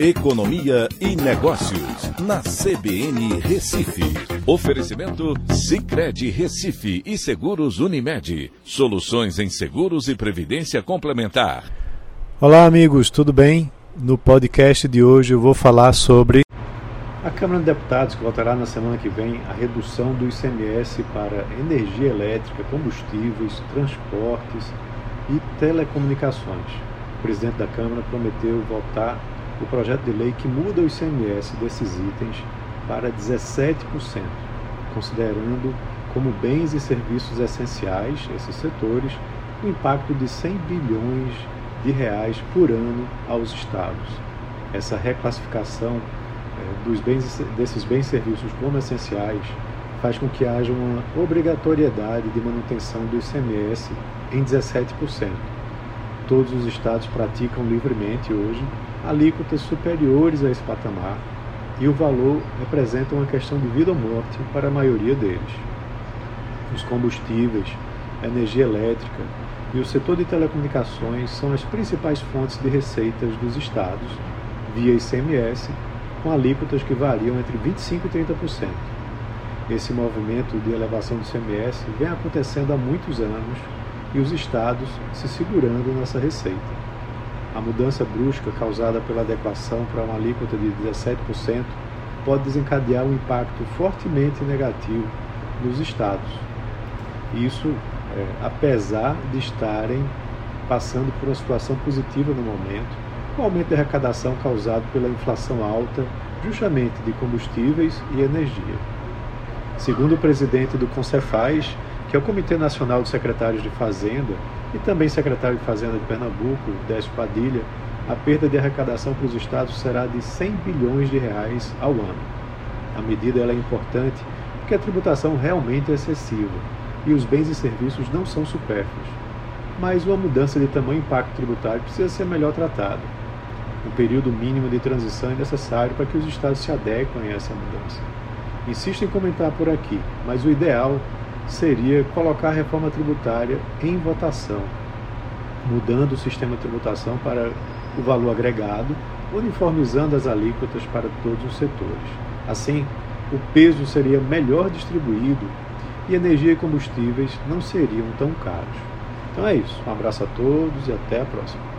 Economia e Negócios, na CBN Recife. Oferecimento Cicred Recife e Seguros Unimed. Soluções em seguros e previdência complementar. Olá, amigos, tudo bem? No podcast de hoje eu vou falar sobre a Câmara de Deputados que votará na semana que vem a redução do ICMS para energia elétrica, combustíveis, transportes e telecomunicações. O presidente da Câmara prometeu votar o projeto de lei que muda o ICMS desses itens para 17%, considerando como bens e serviços essenciais esses setores o impacto de 100 bilhões de reais por ano aos estados. Essa reclassificação eh, dos bens, desses bens e serviços como essenciais faz com que haja uma obrigatoriedade de manutenção do ICMS em 17%. Todos os estados praticam livremente hoje alíquotas superiores a esse patamar e o valor representa uma questão de vida ou morte para a maioria deles. Os combustíveis, a energia elétrica e o setor de telecomunicações são as principais fontes de receitas dos estados, via ICMS, com alíquotas que variam entre 25% e 30%. Esse movimento de elevação do ICMS vem acontecendo há muitos anos e os estados se segurando nessa receita. A mudança brusca causada pela adequação para uma alíquota de 17% pode desencadear um impacto fortemente negativo nos estados. Isso, é, apesar de estarem passando por uma situação positiva no momento, o aumento de arrecadação causado pela inflação alta, justamente de combustíveis e energia. Segundo o presidente do Concefaz, que é o Comitê Nacional de Secretários de Fazenda, e também secretário de Fazenda de Pernambuco, Décio Padilha, a perda de arrecadação para os estados será de 100 bilhões de reais ao ano. A medida é importante porque a tributação realmente é excessiva e os bens e serviços não são supérfluos. Mas uma mudança de tamanho impacto tributário precisa ser melhor tratada. Um período mínimo de transição é necessário para que os estados se adequem a essa mudança. Insisto em comentar por aqui, mas o ideal seria colocar a reforma tributária em votação, mudando o sistema de tributação para o valor agregado, uniformizando as alíquotas para todos os setores. Assim, o peso seria melhor distribuído e energia e combustíveis não seriam tão caros. Então é isso. Um abraço a todos e até a próxima.